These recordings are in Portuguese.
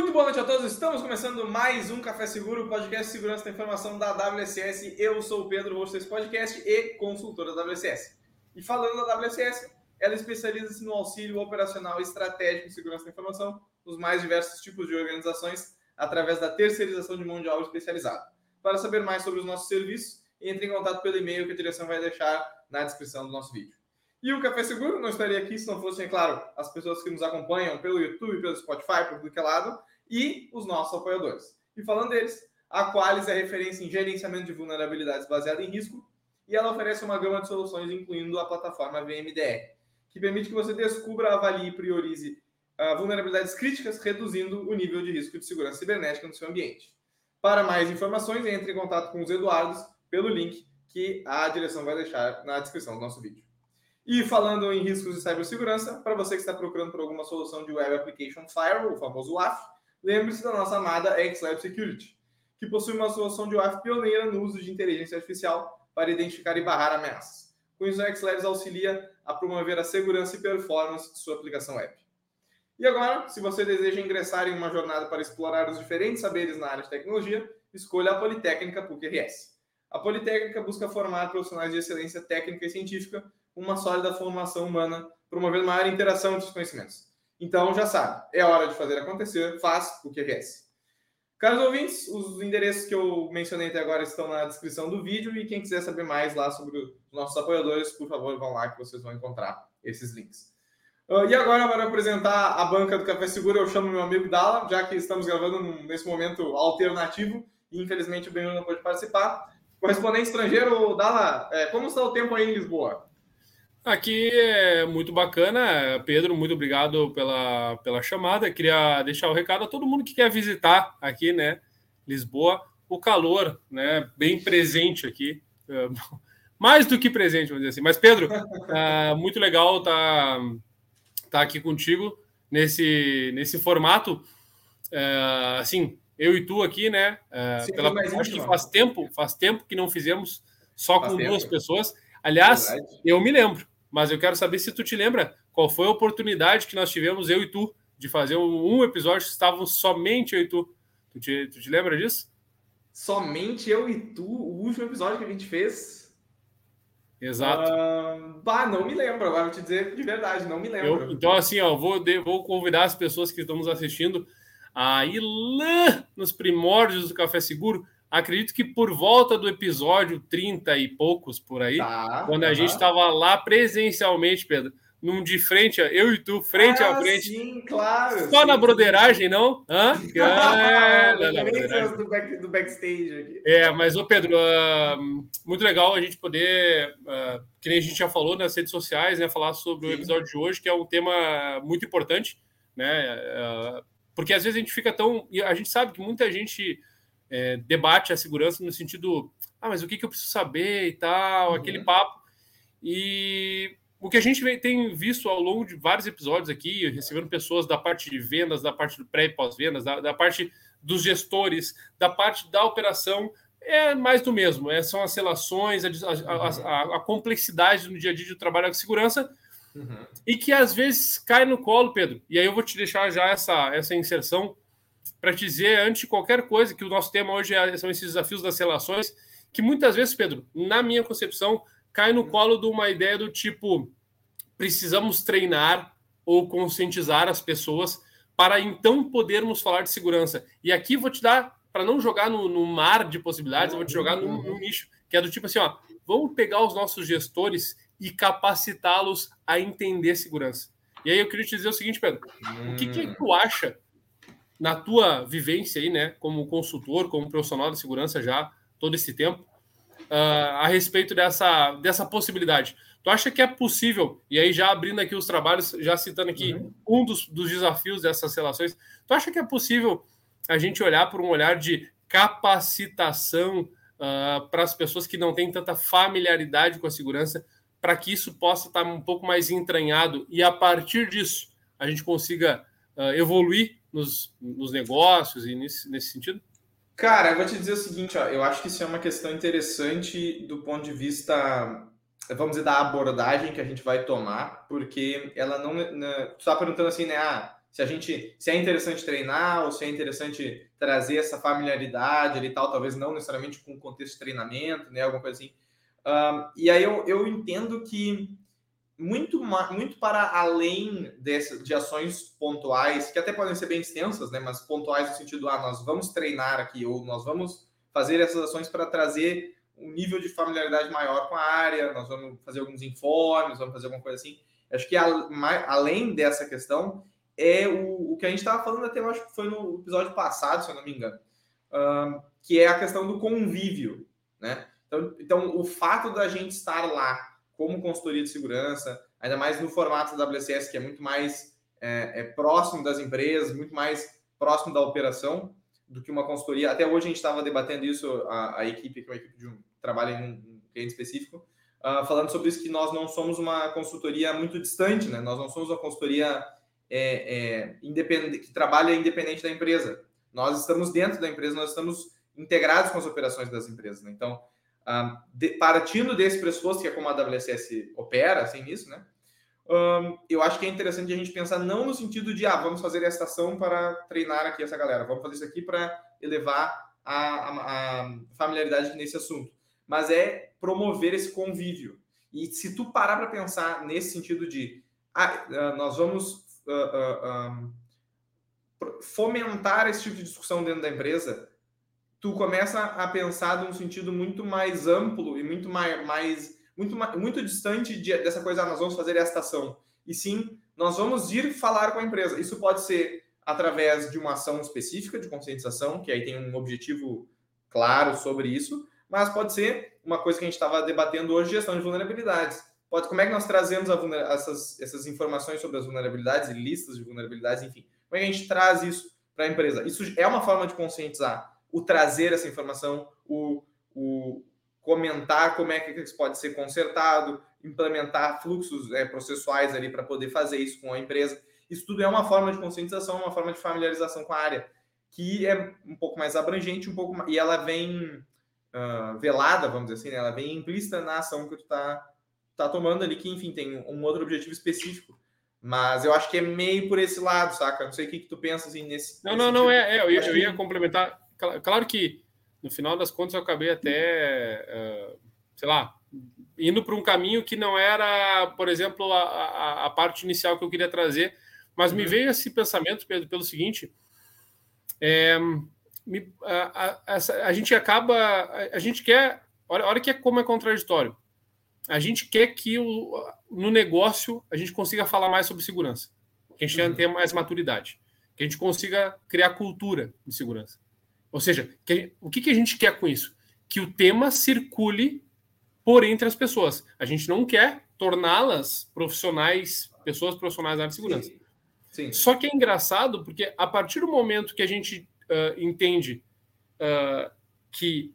Muito boa noite a todos. Estamos começando mais um Café Seguro, podcast de segurança da informação da WSS. Eu sou o Pedro, host desse podcast e consultor da WSS. E falando da WSS, ela especializa-se no auxílio operacional estratégico de segurança da informação nos mais diversos tipos de organizações através da terceirização de mão de obra especializada. Para saber mais sobre os nossos serviços, entre em contato pelo e-mail que a direção vai deixar na descrição do nosso vídeo. E o Café Seguro não estaria aqui se não fossem, é claro, as pessoas que nos acompanham pelo YouTube, pelo Spotify, por tudo que é lado, e os nossos apoiadores. E falando deles, a Qualis é referência em gerenciamento de vulnerabilidades baseada em risco e ela oferece uma gama de soluções, incluindo a plataforma VMDR, que permite que você descubra, avalie e priorize uh, vulnerabilidades críticas, reduzindo o nível de risco de segurança cibernética no seu ambiente. Para mais informações, entre em contato com os Eduardos pelo link que a direção vai deixar na descrição do nosso vídeo. E falando em riscos de cibersegurança, para você que está procurando por alguma solução de Web Application Firewall, o famoso WAF, lembre-se da nossa amada Xlab Security, que possui uma solução de WAF pioneira no uso de inteligência artificial para identificar e barrar ameaças. Com isso, a Xlabs auxilia a promover a segurança e performance de sua aplicação web. E agora, se você deseja ingressar em uma jornada para explorar os diferentes saberes na área de tecnologia, escolha a Politécnica PUC-RS. A Politécnica busca formar profissionais de excelência técnica e científica uma sólida formação humana, promovendo maior interação entre os conhecimentos. Então, já sabe, é hora de fazer acontecer, faz o que QRS. Caros ouvintes, os endereços que eu mencionei até agora estão na descrição do vídeo e quem quiser saber mais lá sobre os nossos apoiadores, por favor, vão lá que vocês vão encontrar esses links. Uh, e agora, para apresentar a banca do Café Seguro, eu chamo meu amigo Dala, já que estamos gravando nesse momento alternativo e infelizmente o Benjamin não pôde participar. Correspondente estrangeiro, Dala, é, como está o tempo aí em Lisboa? Aqui é muito bacana. Pedro, muito obrigado pela, pela chamada. Queria deixar o recado a todo mundo que quer visitar aqui, né? Lisboa. O calor, né? Bem presente aqui. É, mais do que presente, vamos dizer assim. Mas, Pedro, é muito legal estar tá, tá aqui contigo nesse, nesse formato. É, assim, eu e tu aqui, né? É, pela, acho que faz tempo, faz tempo que não fizemos só faz com tempo. duas pessoas. Aliás, Verdade. eu me lembro mas eu quero saber se tu te lembra qual foi a oportunidade que nós tivemos, eu e tu, de fazer um, episódio que estavam somente eu e tu. Tu te, tu te lembra disso? Somente eu e tu, o último episódio que a gente fez? Exato. Uh, bah, não me lembro, agora vou te dizer de verdade, não me lembro. Eu, então, assim, ó, vou, de, vou convidar as pessoas que estão nos assistindo a ir lá nos primórdios do Café Seguro acredito que por volta do episódio 30 e poucos por aí, tá, quando a gente estava lá presencialmente, Pedro, num de frente, eu e tu, frente ah, a frente. Sim, claro. Só sim, na broderagem, sim. não? Hã? É, não, do, back, do backstage aqui. É, mas, ô Pedro, uh, muito legal a gente poder, uh, que nem a gente já falou nas redes sociais, né, falar sobre sim. o episódio de hoje, que é um tema muito importante, né? Uh, porque às vezes a gente fica tão. A gente sabe que muita gente é, debate a segurança no sentido, ah, mas o que, que eu preciso saber e tal, uhum. aquele papo. E o que a gente tem visto ao longo de vários episódios aqui, recebendo pessoas da parte de vendas, da parte do pré e pós-vendas, da, da, parte dos gestores, da parte da operação, é mais do mesmo. É, são as relações, a, a, a, a complexidade no dia a dia do trabalho com segurança, uhum. e que às vezes cai no colo, Pedro. E aí eu vou te deixar já essa, essa inserção para te dizer, antes de qualquer coisa, que o nosso tema hoje é, são esses desafios das relações, que muitas vezes, Pedro, na minha concepção, cai no colo de uma ideia do tipo: precisamos treinar ou conscientizar as pessoas para então podermos falar de segurança. E aqui vou te dar, para não jogar no, no, mar de possibilidades, eu vou te jogar num, num nicho, que é do tipo assim: ó, vamos pegar os nossos gestores e capacitá-los a entender segurança. E aí eu queria te dizer o seguinte, Pedro: o que, que tu acha na tua vivência aí, né, como consultor, como profissional de segurança já todo esse tempo, uh, a respeito dessa, dessa possibilidade. Tu acha que é possível, e aí já abrindo aqui os trabalhos, já citando aqui uhum. um dos, dos desafios dessas relações, tu acha que é possível a gente olhar por um olhar de capacitação uh, para as pessoas que não têm tanta familiaridade com a segurança, para que isso possa estar um pouco mais entranhado e a partir disso a gente consiga uh, evoluir nos, nos negócios e nesse, nesse sentido? Cara, eu vou te dizer o seguinte, ó, eu acho que isso é uma questão interessante do ponto de vista, vamos dizer, da abordagem que a gente vai tomar, porque ela não. Né, tu está perguntando assim, né? Ah, se a gente se é interessante treinar ou se é interessante trazer essa familiaridade ali tal, talvez não necessariamente com o contexto de treinamento, né, alguma coisa assim. Um, e aí eu, eu entendo que muito, muito para além desse, de ações pontuais, que até podem ser bem extensas, né, mas pontuais no sentido, ah, nós vamos treinar aqui, ou nós vamos fazer essas ações para trazer um nível de familiaridade maior com a área, nós vamos fazer alguns informes, vamos fazer alguma coisa assim. Acho que a, mais, além dessa questão, é o, o que a gente estava falando até, acho que foi no episódio passado, se eu não me engano, um, que é a questão do convívio, né? Então, então, o fato da gente estar lá como consultoria de segurança, ainda mais no formato da WCS, que é muito mais é, é próximo das empresas, muito mais próximo da operação do que uma consultoria. Até hoje a gente estava debatendo isso, a, a, equipe, que é uma equipe de um trabalho em um cliente específico, uh, falando sobre isso, que nós não somos uma consultoria muito distante, né? Nós não somos uma consultoria é, é, que trabalha independente da empresa. Nós estamos dentro da empresa, nós estamos integrados com as operações das empresas. Né? Então, um, de, partindo desse pressuposto, que é como a WSS opera, assim, nisso, né? Um, eu acho que é interessante a gente pensar não no sentido de, ah, vamos fazer essa ação para treinar aqui essa galera, vamos fazer isso aqui para elevar a, a, a, familiaridade nesse assunto, mas é promover esse convívio. E se tu parar para pensar nesse sentido de, ah, ah, nós vamos uh, uh, fomentar esse tipo de discussão dentro da empresa, tu começa a pensar num sentido muito mais amplo e muito mais, mais muito, muito distante de, dessa coisa, ah, nós vamos fazer esta ação. E sim, nós vamos ir falar com a empresa. Isso pode ser através de uma ação específica de conscientização, que aí tem um objetivo claro sobre isso, mas pode ser uma coisa que a gente estava debatendo hoje, gestão de vulnerabilidades. Pode, como é que nós trazemos essas, essas informações sobre as vulnerabilidades e listas de vulnerabilidades, enfim? Como é que a gente traz isso para a empresa? Isso é uma forma de conscientizar o trazer essa informação, o, o comentar como é que isso pode ser consertado, implementar fluxos é, processuais ali para poder fazer isso com a empresa. Isso tudo é uma forma de conscientização, uma forma de familiarização com a área, que é um pouco mais abrangente, um pouco mais, e ela vem uh, velada, vamos dizer assim, né? ela vem implícita na ação que tu está tá tomando ali, que enfim tem um outro objetivo específico. Mas eu acho que é meio por esse lado, saca? Não sei o que, que tu pensa assim nesse. Não, nesse não, não, é, é eu, ia, eu ia complementar claro que no final das contas eu acabei até, uh, sei lá, indo para um caminho que não era, por exemplo, a, a, a, parte inicial que eu queria trazer, mas uhum. me veio esse pensamento, Pedro, pelo seguinte: é, me, a, a, gente acaba, a, gente quer, olha, olha que é como é contraditório. A gente quer que o, no negócio a gente consiga falar mais sobre segurança, que a gente uhum. tenha mais maturidade, que a gente consiga criar cultura de segurança. Ou seja, que, o que, que a gente quer com isso? Que o tema circule por entre as pessoas. A gente não quer torná-las profissionais, pessoas profissionais da área de segurança. Sim. Sim. Só que é engraçado porque a partir do momento que a gente uh, entende uh, que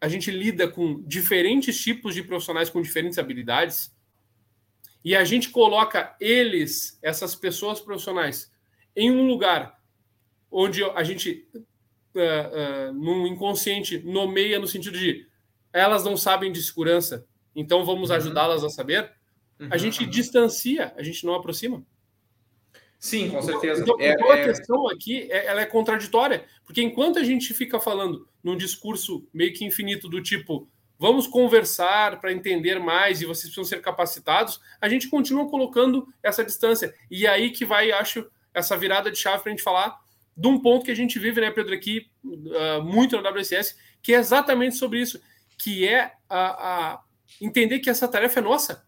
a gente lida com diferentes tipos de profissionais com diferentes habilidades e a gente coloca eles, essas pessoas profissionais, em um lugar onde a gente uh, uh, num inconsciente nomeia no sentido de elas não sabem de segurança, então vamos uhum. ajudá-las a saber, uhum. a gente distancia, a gente não aproxima. Sim, com certeza. Então, é, então a é... questão aqui é, ela é contraditória, porque enquanto a gente fica falando num discurso meio que infinito do tipo vamos conversar para entender mais e vocês precisam ser capacitados, a gente continua colocando essa distância. E aí que vai, acho, essa virada de chave para a gente falar de um ponto que a gente vive, né, Pedro, aqui uh, muito na WSS, que é exatamente sobre isso, que é a, a entender que essa tarefa é nossa.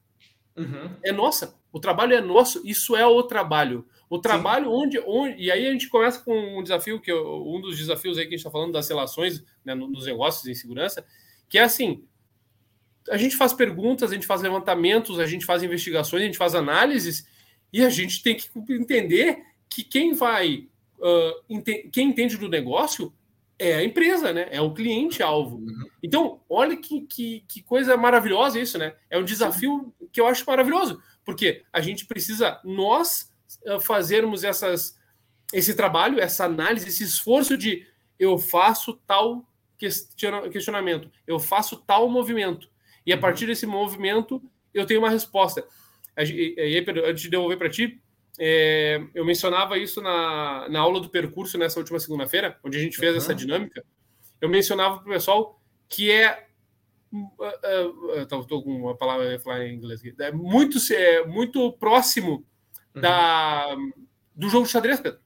Uhum. É nossa. O trabalho é nosso, isso é o trabalho. O trabalho onde, onde. E aí a gente começa com um desafio, que é um dos desafios aí que a gente está falando das relações né, nos negócios em segurança, que é assim: a gente faz perguntas, a gente faz levantamentos, a gente faz investigações, a gente faz análises, e a gente tem que entender que quem vai uh, quem entende do negócio é a empresa, né? É o cliente-alvo. Uhum. Então, olha que, que, que, coisa maravilhosa isso, né? É um desafio que eu acho maravilhoso, porque a gente precisa, nós, uh, fazermos essas, esse trabalho, essa análise, esse esforço de eu faço tal questionamento, eu faço tal movimento, e a uhum. partir desse movimento eu tenho uma resposta. E aí, Pedro, antes de devolver para ti, é, eu mencionava isso na, na aula do percurso nessa última segunda-feira, onde a gente fez uhum. essa dinâmica. Eu mencionava para o pessoal que é. Estou uh, uh, com uma palavra eu falar em inglês aqui. É muito, é, muito próximo uhum. da, do jogo de xadrez, Pedro.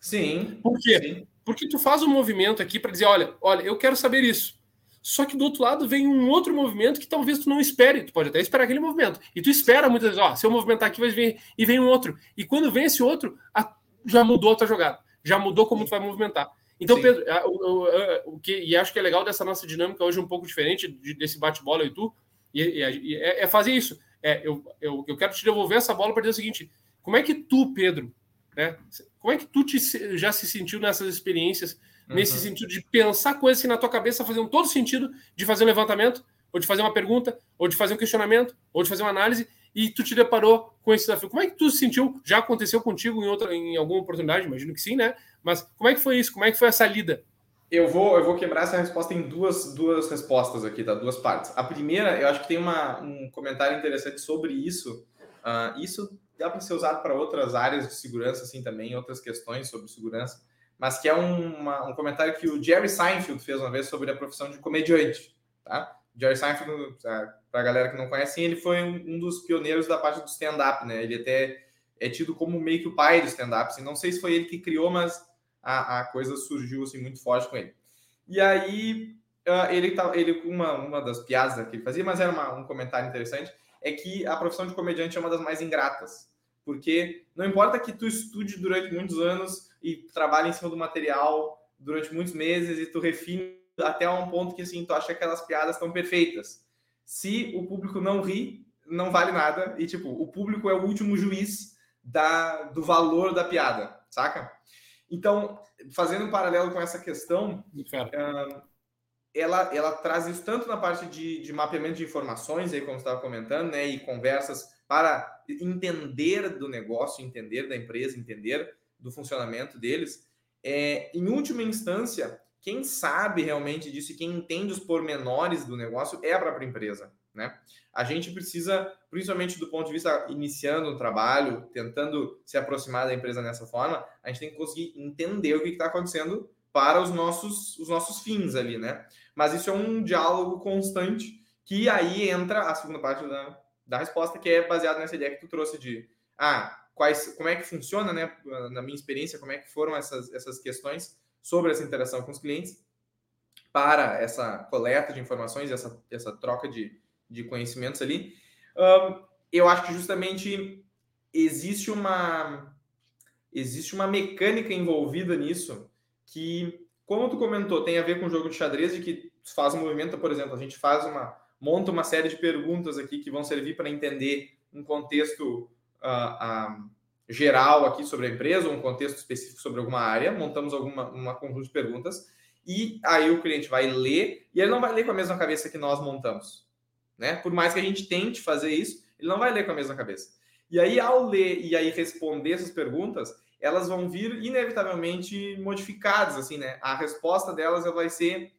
Sim. Por quê? Sim. Porque tu faz um movimento aqui para dizer: olha, olha, eu quero saber isso. Só que do outro lado vem um outro movimento que talvez tu não espere. Tu pode até esperar aquele movimento. E tu espera muitas vezes, ó, se eu movimentar aqui, vai vir e vem um outro. E quando vem esse outro, a, já mudou a tua jogada. Já mudou como tu vai movimentar. Então, Sim. Pedro, o, o, o, que, e acho que é legal dessa nossa dinâmica hoje um pouco diferente de, desse bate-bola e tu, e, e é, é, fazer isso. É, eu, eu, eu quero te devolver essa bola para dizer o seguinte: como é que tu, Pedro, né, como é que tu te, já se sentiu nessas experiências uhum. nesse sentido de pensar coisas que na tua cabeça faziam todo sentido de fazer um levantamento, ou de fazer uma pergunta, ou de fazer um questionamento, ou de fazer uma análise, e tu te deparou com esse desafio. Como é que tu se sentiu? Já aconteceu contigo em outra, em alguma oportunidade? Imagino que sim, né? Mas como é que foi isso? Como é que foi essa lida? Eu vou, eu vou quebrar essa resposta em duas, duas respostas aqui, tá? Duas partes. A primeira, eu acho que tem uma, um comentário interessante sobre isso. Uh, isso dá para ser usado para outras áreas de segurança, assim, também, outras questões sobre segurança mas que é um, uma, um comentário que o Jerry Seinfeld fez uma vez sobre a profissão de comediante, tá? Jerry Seinfeld, para a galera que não conhece, ele foi um, dos pioneiros da parte do stand-up, né? Ele até é tido como meio que o pai do stand-up. Assim, não sei se foi ele que criou, mas a, a coisa surgiu assim muito forte com ele. E aí uh, ele tá, ele uma uma das piadas que ele fazia, mas era uma, um comentário interessante, é que a profissão de comediante é uma das mais ingratas, porque não importa que tu estude durante muitos anos e trabalha em cima do material durante muitos meses e tu refina até um ponto que assim tu acha que aquelas piadas estão perfeitas. Se o público não ri, não vale nada e tipo, o público é o último juiz da do valor da piada, saca? Então, fazendo um paralelo com essa questão, uh, ela, ela traz isso tanto na parte de, de mapeamento de informações, aí como você estava comentando, né, e conversas para entender do negócio, entender da empresa, entender do funcionamento deles, é, em última instância, quem sabe realmente disso e quem entende os pormenores do negócio é a própria empresa. Né? A gente precisa, principalmente do ponto de vista iniciando um trabalho, tentando se aproximar da empresa nessa forma, a gente tem que conseguir entender o que está acontecendo para os nossos, os nossos fins ali, né? Mas isso é um diálogo constante que aí entra a segunda parte da, da resposta, que é baseada nessa ideia que tu trouxe de ah, quais, como é que funciona, né, na minha experiência, como é que foram essas, essas questões sobre essa interação com os clientes para essa coleta de informações, essa, essa troca de, de conhecimentos ali. Um, eu acho que justamente existe uma existe uma mecânica envolvida nisso que, como tu comentou, tem a ver com o jogo de xadrez, de que faz um movimento, por exemplo, a gente faz uma monta uma série de perguntas aqui que vão servir para entender um contexto uh, uh, geral aqui sobre a empresa, um contexto específico sobre alguma área, montamos alguma uma conjunto de perguntas e aí o cliente vai ler e ele não vai ler com a mesma cabeça que nós montamos, né? Por mais que a gente tente fazer isso, ele não vai ler com a mesma cabeça. E aí ao ler e aí responder essas perguntas, elas vão vir inevitavelmente modificadas, assim, né? A resposta delas vai ser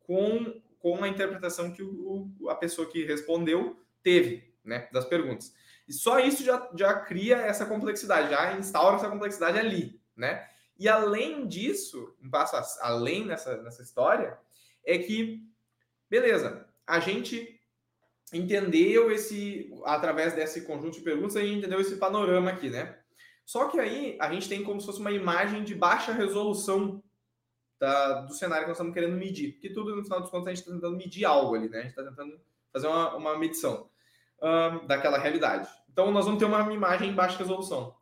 com, com a interpretação que o, a pessoa que respondeu teve, né? Das perguntas. E só isso já, já cria essa complexidade, já instaura essa complexidade ali, né? E além disso, um passo além nessa, nessa história, é que, beleza, a gente entendeu esse, através desse conjunto de perguntas, a gente entendeu esse panorama aqui, né? Só que aí a gente tem como se fosse uma imagem de baixa resolução da, do cenário que nós estamos querendo medir. Porque tudo, no final dos contos, a gente está tentando medir algo ali, né? A gente está tentando fazer uma, uma medição um, daquela realidade. Então, nós vamos ter uma imagem em baixa resolução.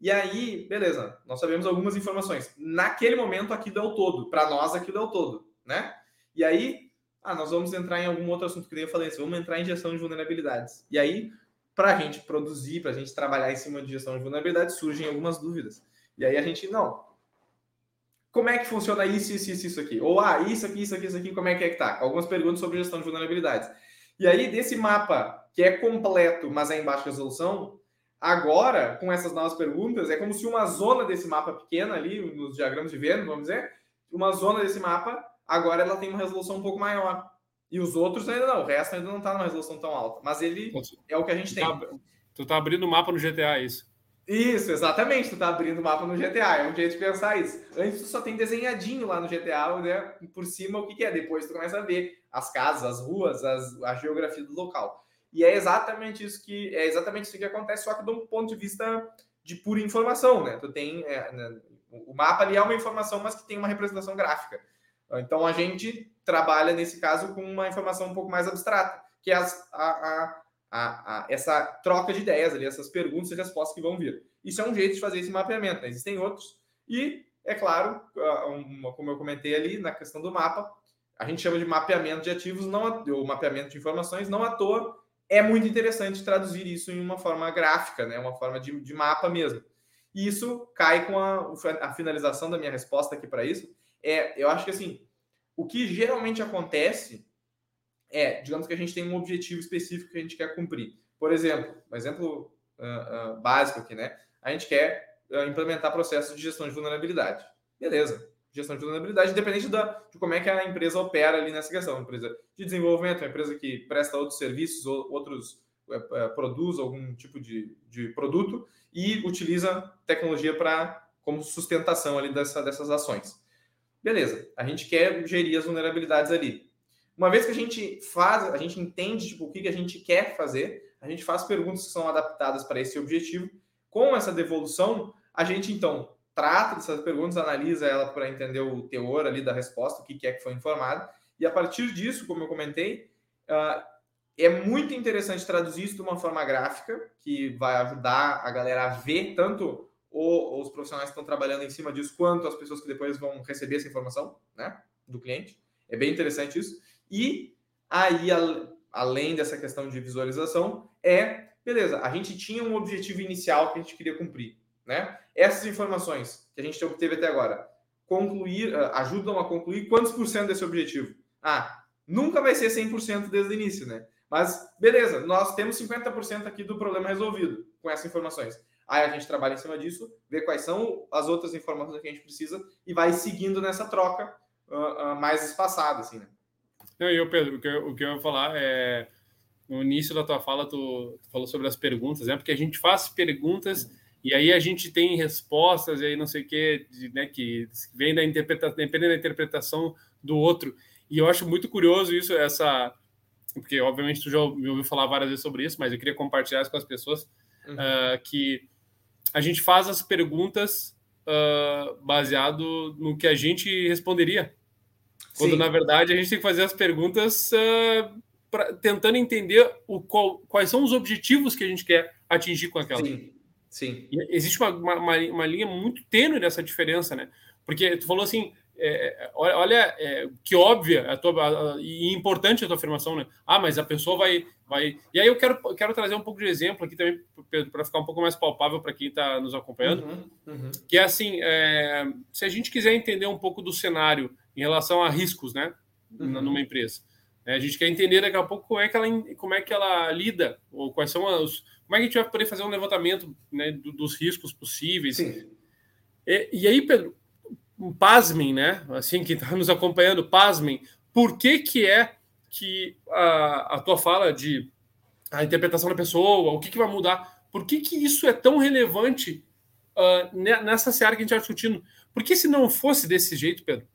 E aí, beleza, nós sabemos algumas informações. Naquele momento, aquilo é o todo. Para nós, aquilo é o todo, né? E aí, ah, nós vamos entrar em algum outro assunto que eu falei, vamos entrar em gestão de vulnerabilidades. E aí, para a gente produzir, para a gente trabalhar em cima de gestão de vulnerabilidades, surgem algumas dúvidas. E aí a gente, não, como é que funciona isso, isso, isso, isso aqui? Ou, ah, isso aqui, isso aqui, isso aqui, como é que é que tá? Algumas perguntas sobre gestão de vulnerabilidades. E aí, desse mapa que é completo, mas é em baixa resolução, agora, com essas novas perguntas, é como se uma zona desse mapa pequena ali, nos diagramas de Venn, vamos dizer, uma zona desse mapa, agora ela tem uma resolução um pouco maior. E os outros ainda não, o resto ainda não está numa resolução tão alta. Mas ele é o que a gente tu tem. Tá, tu tá abrindo o mapa no GTA, é isso? Isso, exatamente. Tu tá abrindo o mapa no GTA, é um jeito de pensar isso. Antes tu só tem desenhadinho lá no GTA, né? Por cima o que, que é. Depois tu começa a ver as casas, as ruas, as, a geografia do local. E é exatamente isso que é exatamente isso que acontece, só que de um ponto de vista de pura informação, né? Tu tem é, né, o mapa ali é uma informação, mas que tem uma representação gráfica. Então a gente trabalha nesse caso com uma informação um pouco mais abstrata, que é as, a, a a, a, essa troca de ideias ali, essas perguntas e respostas que vão vir. Isso é um jeito de fazer esse mapeamento, né? existem outros. E, é claro, uma, como eu comentei ali na questão do mapa, a gente chama de mapeamento de ativos, não ou mapeamento de informações, não à toa é muito interessante traduzir isso em uma forma gráfica, né? uma forma de, de mapa mesmo. E isso cai com a, a finalização da minha resposta aqui para isso. É, eu acho que assim, o que geralmente acontece é, digamos que a gente tem um objetivo específico que a gente quer cumprir. Por exemplo, um exemplo uh, uh, básico aqui, né? A gente quer uh, implementar processos de gestão de vulnerabilidade. Beleza. Gestão de vulnerabilidade, independente da, de como é que a empresa opera ali nessa questão. Uma empresa de desenvolvimento, uma empresa que presta outros serviços, ou outros produz algum tipo de, de produto e utiliza tecnologia para como sustentação ali dessa, dessas ações. Beleza, a gente quer gerir as vulnerabilidades ali. Uma vez que a gente faz, a gente entende tipo, o que, que a gente quer fazer, a gente faz perguntas que são adaptadas para esse objetivo. Com essa devolução, a gente então trata dessas perguntas, analisa ela para entender o teor ali da resposta, o que, que é que foi informado, e a partir disso, como eu comentei, uh, é muito interessante traduzir isso de uma forma gráfica, que vai ajudar a galera a ver tanto os profissionais que estão trabalhando em cima disso, quanto as pessoas que depois vão receber essa informação né, do cliente. É bem interessante isso. E aí, além dessa questão de visualização, é, beleza, a gente tinha um objetivo inicial que a gente queria cumprir, né? Essas informações que a gente obteve até agora, concluir, ah, ajudam a concluir quantos por cento desse objetivo? Ah, nunca vai ser 100% desde o início, né? Mas, beleza, nós temos 50% aqui do problema resolvido com essas informações. Aí a gente trabalha em cima disso, vê quais são as outras informações que a gente precisa e vai seguindo nessa troca uh, uh, mais espaçada, assim, né? Não, e eu, Pedro, o que eu, o que eu ia falar é. No início da tua fala, tu, tu, falou sobre as perguntas, né? Porque a gente faz perguntas e aí a gente tem respostas, e aí não sei o que, né? Que vem da interpretação, dependendo da interpretação do outro. E eu acho muito curioso isso, essa. Porque, obviamente, tu já me ouviu falar várias vezes sobre isso, mas eu queria compartilhar isso com as pessoas. Uhum. Uh, que a gente faz as perguntas uh, baseado no que a gente responderia. Quando, Sim. na verdade, a gente tem que fazer as perguntas uh, pra, tentando entender o qual, quais são os objetivos que a gente quer atingir com aquela. Sim. Sim. E existe uma, uma, uma, linha muito tênue dessa diferença, né? Porque tu falou assim, é, olha, é, que óbvia a tua, a, e importante a tua afirmação, né? Ah, mas a pessoa vai, vai. E aí eu quero, quero trazer um pouco de exemplo aqui também, para ficar um pouco mais palpável para quem está nos acompanhando, uhum, uhum. que é assim: é, se a gente quiser entender um pouco do cenário em relação a riscos, né, uhum. numa empresa. É, a gente quer entender daqui a pouco como é que ela, como é que ela lida, ou quais são os. Como é que a gente vai poder fazer um levantamento né, dos riscos possíveis. Sim. E, e aí, Pedro, pasmem, né? Assim, que está nos acompanhando, pasmem, por que, que é que a, a tua fala de a interpretação da pessoa, o que, que vai mudar, por que, que isso é tão relevante uh, nessa seara que a gente está discutindo? Porque se não fosse desse jeito, Pedro,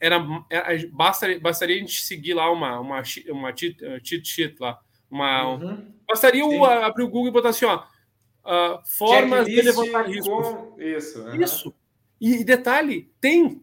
era, era bastaria, bastaria a gente seguir lá uma, uma, uma cheat, cheat sheet lá. Uma, uhum. Bastaria o, abrir o Google e botar assim, ó. Uh, formas de levantar riscos. Isso. Uhum. Isso. E, detalhe, tem.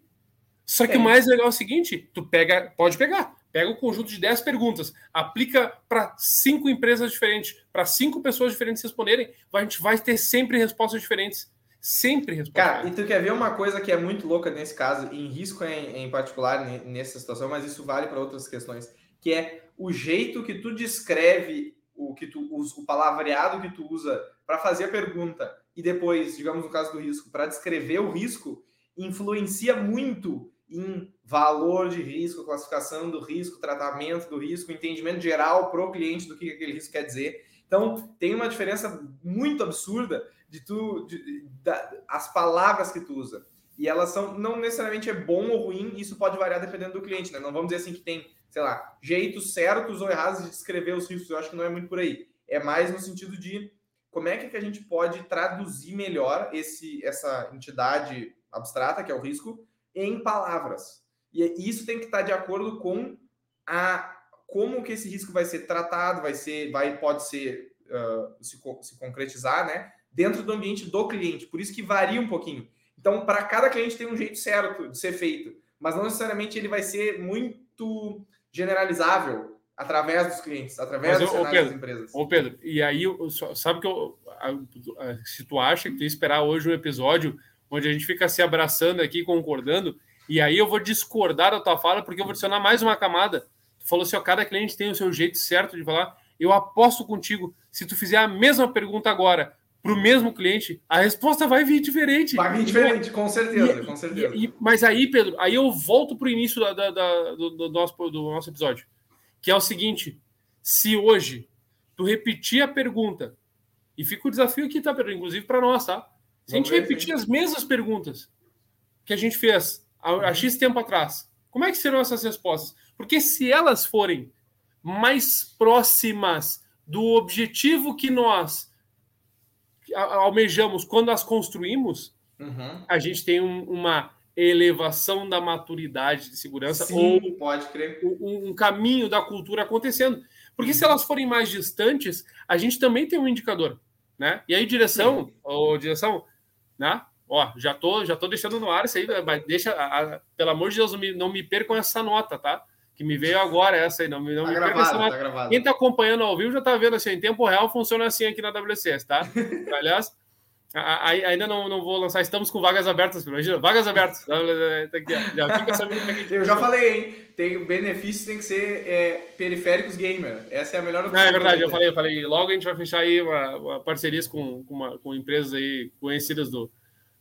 Só que tem. o mais legal é o seguinte: tu pega, pode pegar, pega um conjunto de 10 perguntas, aplica para cinco empresas diferentes, para cinco pessoas diferentes responderem, a gente vai ter sempre respostas diferentes. Sempre responde. Cara, e tu quer ver uma coisa que é muito louca nesse caso, em risco em, em particular nessa situação, mas isso vale para outras questões, que é o jeito que tu descreve o que tu o palavreado que tu usa para fazer a pergunta e depois, digamos no caso do risco, para descrever o risco, influencia muito em valor de risco, classificação do risco, tratamento do risco, entendimento geral para o cliente do que aquele risco quer dizer. Então, tem uma diferença muito absurda de tu de, da, as palavras que tu usa. E elas são não necessariamente é bom ou ruim, isso pode variar dependendo do cliente, né? Não vamos dizer assim que tem, sei lá, jeitos certos ou errados de descrever os riscos. Eu acho que não é muito por aí. É mais no sentido de como é que a gente pode traduzir melhor esse, essa entidade abstrata, que é o risco, em palavras. E isso tem que estar de acordo com a como que esse risco vai ser tratado, vai ser, vai pode ser uh, se, se concretizar, né? Dentro do ambiente do cliente. Por isso que varia um pouquinho. Então, para cada cliente tem um jeito certo de ser feito, mas não necessariamente ele vai ser muito generalizável através dos clientes, através Mas, ô, Pedro, das empresas. Ô Pedro, e aí, sabe que eu, se tu acha que tu ia esperar hoje um episódio onde a gente fica se abraçando aqui, concordando, e aí eu vou discordar da tua fala, porque eu vou adicionar mais uma camada. Tu falou assim, ó, cada cliente tem o seu jeito certo de falar. Eu aposto contigo, se tu fizer a mesma pergunta agora para o mesmo cliente, a resposta vai vir diferente. Vai vir diferente, com certeza, e, com certeza. E, mas aí, Pedro, aí eu volto para o início da, da, da, do, do, nosso, do nosso episódio que é o seguinte: se hoje tu repetir a pergunta, e fica o desafio aqui, tá, Pedro? Inclusive para nós, tá? Se a gente repetir as mesmas perguntas que a gente fez há, há X tempo atrás, como é que serão essas respostas? Porque se elas forem mais próximas do objetivo que nós almejamos quando as construímos, uhum. a gente tem um, uma elevação da maturidade de segurança Sim, ou pode crer. Um, um, caminho da cultura acontecendo. Porque se elas forem mais distantes, a gente também tem um indicador, né? E aí direção, ou direção, né? Ó, já tô, já tô deixando no ar isso aí, deixa, a, a, pelo amor de Deus, não me, não me percam essa nota, tá? Que me veio agora essa aí, não, não tá me gravado, essa. Tá gravado. Quem tá acompanhando ao vivo já tá vendo assim, em tempo real funciona assim aqui na WCS, tá? Aliás, Ainda não, não vou lançar, estamos com vagas abertas, imagina, vagas abertas. Já fica sabendo é Eu já falei, hein? Tem benefício tem que ser é, periféricos gamer. Essa é a melhor opção. é verdade, eu falei, eu falei. Logo a gente vai fechar aí uma, uma parcerias com, com, uma, com empresas aí conhecidas do.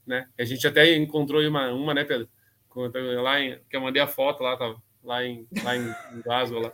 Né? A gente até encontrou uma, uma né, Pedro? Lá em, que eu mandei a foto lá, tava lá em, lá em, Glasgow. Lá.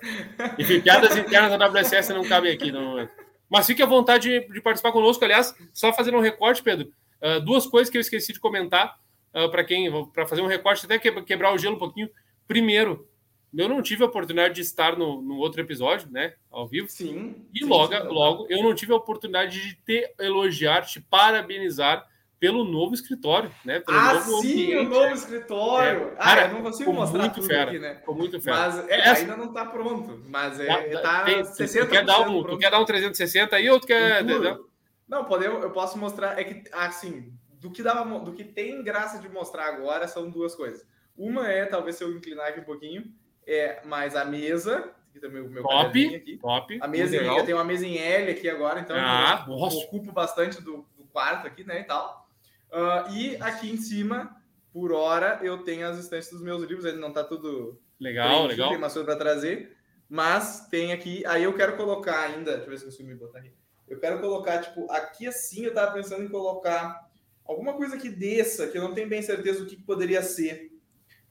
Enfim, piadas internas da WSS não cabem aqui momento. Mas fique à vontade de, de participar conosco. Aliás, só fazendo um recorte, Pedro, uh, duas coisas que eu esqueci de comentar uh, para quem, para fazer um recorte, até quebrar o gelo um pouquinho. Primeiro, eu não tive a oportunidade de estar no, no outro episódio, né, ao vivo. Sim. E sim, logo, sim, logo, eu não tive a oportunidade de te elogiar, te parabenizar pelo novo escritório, né? Pelo ah, novo sim, o novo escritório. É. Cara, ah, eu não consigo mostrar muito tudo fera, aqui, né? Ficou muito fera. Mas é, Essa... ainda não está pronto. Mas é, tá, tá tem, 60% tu quer, dar um, tu quer dar um 360 aí ou tu quer... Não, poder, eu posso mostrar... É que, assim, do que, dava, do que tem graça de mostrar agora são duas coisas. Uma é, talvez se eu inclinar aqui um pouquinho, é mais a mesa, aqui também o meu top, aqui. top. A mesa em, eu tenho uma mesa em L aqui agora, então ah, eu, eu ocupo bastante do, do quarto aqui, né, e tal. Uh, e aqui em cima, por hora, eu tenho as estantes dos meus livros. Ele não está tudo legal, legal. Tem mais coisa para trazer, mas tem aqui. Aí eu quero colocar ainda. Deixa eu ver se eu consigo me botar aqui. Eu quero colocar, tipo, aqui assim. Eu estava pensando em colocar alguma coisa que desça, que eu não tenho bem certeza do que poderia ser.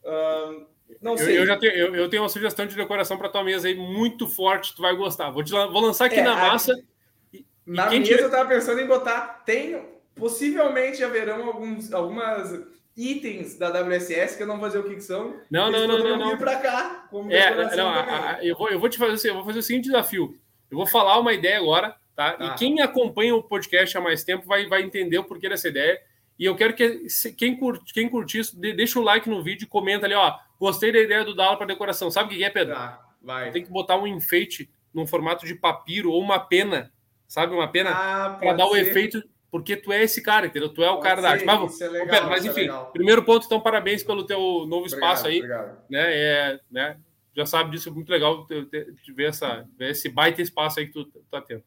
Uh, não sei. Eu, eu já tenho, eu, eu, tenho uma sugestão de decoração para tua mesa aí muito forte, tu vai gostar. Vou, te, vou lançar aqui é, na massa. e, na e mesa tiver... eu tava pensando em botar. Tem Possivelmente haverão alguns, algumas itens da WSS que eu não vou dizer o que, são. Não, não, não, não, não. para cá. Como é, não, a, a, eu, vou, eu vou te fazer assim, eu vou fazer o seguinte desafio. Eu vou falar uma ideia agora, tá? tá? E quem acompanha o podcast há mais tempo vai, vai entender o porquê dessa ideia. E eu quero que quem curte, quem curtir isso, deixa o like no vídeo e comenta ali, ó. Gostei da ideia do Dala para decoração. Sabe o que é, Pedro? Tá, vai. Tem que botar um enfeite num formato de papiro ou uma pena, sabe? Uma pena ah, para dar ser. o efeito porque tu é esse cara, entendeu? Tu é o Pode cara ser, da arte. Mas, é legal, mas é enfim, é primeiro ponto, então, parabéns pelo teu novo espaço aí. Obrigado. Né? É, né? Já sabe disso, é muito legal ver, essa, ver esse baita espaço aí que tu, tá tendo.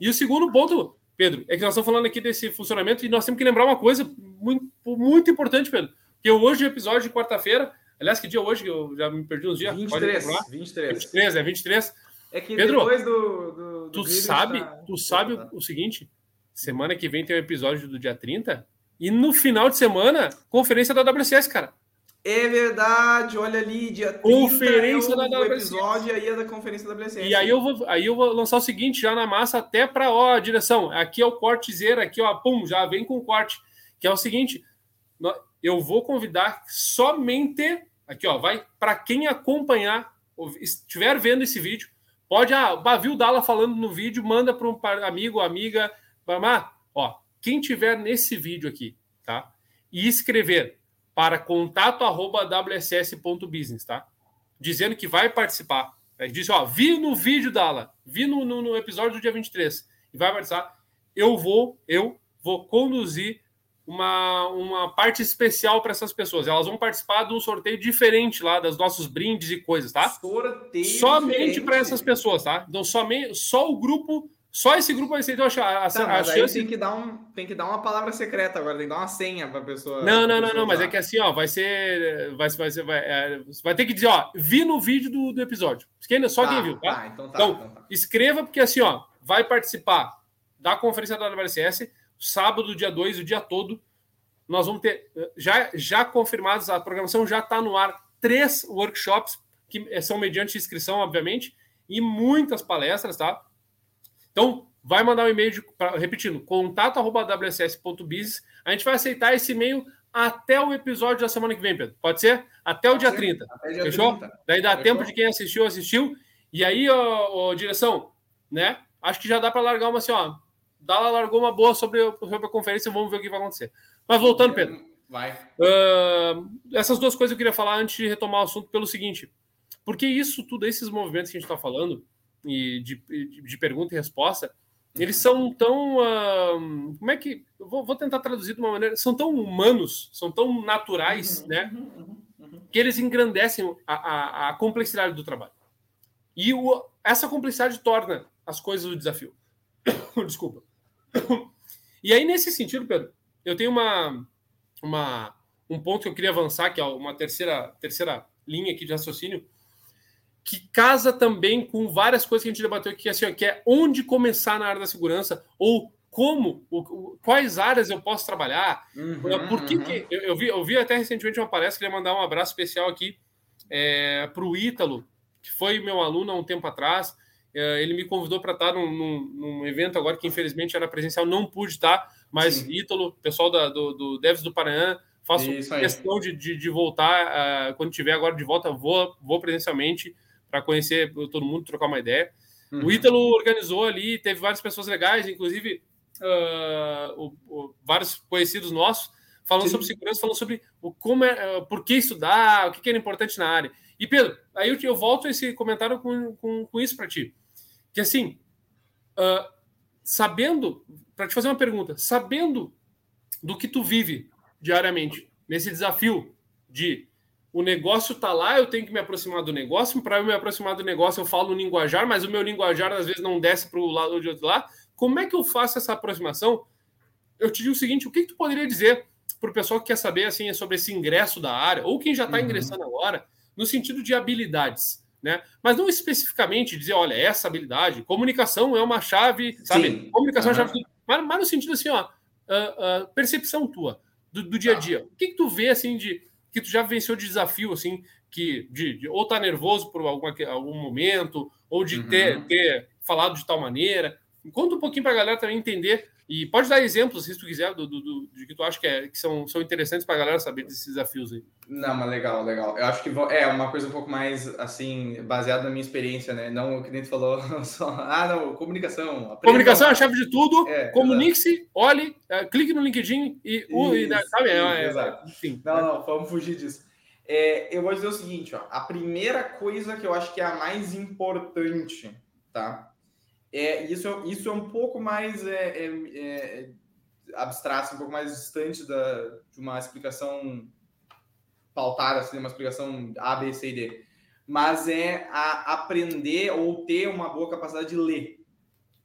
E o segundo ponto, Pedro, é que nós estamos falando aqui desse funcionamento e nós temos que lembrar uma coisa muito, muito importante, Pedro. Que hoje, episódio de quarta-feira, aliás, que dia hoje? Eu já me perdi uns dias. 23. 23. 23, é 23. É que Pedro, depois do. do, do tu sabe, tá... tu sabe o seguinte? Semana que vem tem o um episódio do dia 30. E no final de semana, conferência da WCS, cara. É verdade, olha ali, dia 30 conferência é o, da WCS. episódio aí é da conferência da WCS. E aí eu vou, aí eu vou lançar o seguinte, já na massa, até para ó, a direção. Aqui é o corte zero, aqui ó, pum, já vem com o corte. Que é o seguinte, eu vou convidar somente, aqui ó, vai para quem acompanhar, estiver vendo esse vídeo, pode, ah, viu o Dala falando no vídeo, manda para um amigo, amiga, Bamar, ó, quem tiver nesse vídeo aqui, tá? E escrever para contato@wss.business, tá? Dizendo que vai participar. Aí diz, ó, vi no vídeo dela, vi no, no, no episódio do dia 23 e vai participar. Eu vou, eu vou conduzir uma, uma parte especial para essas pessoas. Elas vão participar de um sorteio diferente lá, dos nossos brindes e coisas, tá? Sorteio somente para essas pessoas, tá? Então, somente, só o grupo, só esse grupo vai ser. Então, a, a, tá, a chance... tem, que dar um, tem que dar uma palavra secreta agora, tem que dar uma senha para a pessoa. Não, não, não, não, mas é que assim, ó, vai ser. Vai, vai, ser, vai, é, vai ter que dizer, ó, vi no vídeo do, do episódio. Só tá, quem viu, tá? tá, então, tá então, então tá. escreva, porque assim, ó, vai participar da conferência da WSS sábado, dia 2, o dia todo, nós vamos ter já, já confirmados, a programação já está no ar, três workshops que são mediante inscrição, obviamente, e muitas palestras, tá? Então, vai mandar um e-mail, de, pra, repetindo, contato.wss.biz. A gente vai aceitar esse e-mail até o episódio da semana que vem, Pedro. Pode ser? Até o dia 30. Dia Fechou? 30. Daí dá Fechou? tempo de quem assistiu, assistiu. E aí, ó, ó, direção, né? Acho que já dá para largar uma assim, ó. Dala largou uma boa sobre, sobre a conferência, vamos ver o que vai acontecer. Mas voltando, Pedro. Vai. Uh, essas duas coisas eu queria falar antes de retomar o assunto pelo seguinte. Porque isso tudo, esses movimentos que a gente está falando, e de, de, de, pergunta e resposta, eles são tão. Uh, como é que. Vou, vou, tentar traduzir de uma maneira. São tão humanos, são tão naturais, uhum, né? Uhum, uhum, uhum. que eles engrandecem a, a, a complexidade do trabalho. E o, essa complexidade torna as coisas do desafio. Desculpa. E aí, nesse sentido, Pedro, eu tenho uma, uma, um ponto que eu queria avançar, que é uma terceira, terceira linha aqui de raciocínio, que casa também com várias coisas que a gente debateu aqui, assim, que é onde começar na área da segurança, ou como, o, quais áreas eu posso trabalhar, uhum, por que, uhum. que eu, eu, vi, eu vi até recentemente uma palestra, queria mandar um abraço especial aqui é, para o Ítalo, que foi meu aluno há um tempo atrás, é, ele me convidou para estar num, num, num, evento agora que infelizmente era presencial, não pude estar, mas Sim. Ítalo, pessoal da, do, do Devs do Paranhã, faço questão de, de, de voltar, uh, quando tiver agora de volta, vou, vou presencialmente para conhecer todo mundo, trocar uma ideia. Uhum. O Ítalo organizou ali, teve várias pessoas legais, inclusive uh, o, o, vários conhecidos nossos, falando Sim. sobre segurança, falando sobre o, como é, uh, por que estudar, o que, que era importante na área. E Pedro, aí eu, eu volto esse comentário com, com, com isso para ti. Que assim, uh, sabendo, para te fazer uma pergunta, sabendo do que tu vive diariamente, nesse desafio de o negócio tá lá, eu tenho que me aproximar do negócio, para eu me aproximar do negócio eu falo linguajar, mas o meu linguajar às vezes não desce para o lado de outro lá. Como é que eu faço essa aproximação? Eu te digo o seguinte, o que, que tu poderia dizer para o pessoal que quer saber assim sobre esse ingresso da área, ou quem já está uhum. ingressando agora, no sentido de habilidades? né? Mas não especificamente dizer, olha, essa habilidade, comunicação é uma chave, sabe? Sim. Comunicação uhum. é uma chave, mas, mas, no sentido assim, ó, uh, uh, percepção tua do, do, dia a tá. dia. O que, que tu vê assim de que tu já venceu de desafio assim, que de, de ou tá nervoso por alguma, algum momento, ou de uhum. ter, ter falado de tal maneira? Conta um pouquinho para a galera também entender e pode dar exemplos, se tu quiser, do, do, do, de que tu acha que, é, que são, são interessantes para a galera saber desses desafios aí. Não, mas legal, legal. Eu acho que é uma coisa um pouco mais, assim, baseada na minha experiência, né? Não o que nem tu falou, só, ah, não, comunicação. Aprenda. Comunicação é a chave de tudo. É, Comunique-se, olhe, é, clique no LinkedIn e, o, e sabe? É, é, exato. Enfim. Não, não, vamos fugir disso. É, eu vou dizer o seguinte, ó. A primeira coisa que eu acho que é a mais importante, tá? É, isso, isso é um pouco mais é, é, é, abstrato, um pouco mais distante da, de uma explicação pautada, assim, uma explicação A, B, C e D. Mas é a aprender ou ter uma boa capacidade de ler.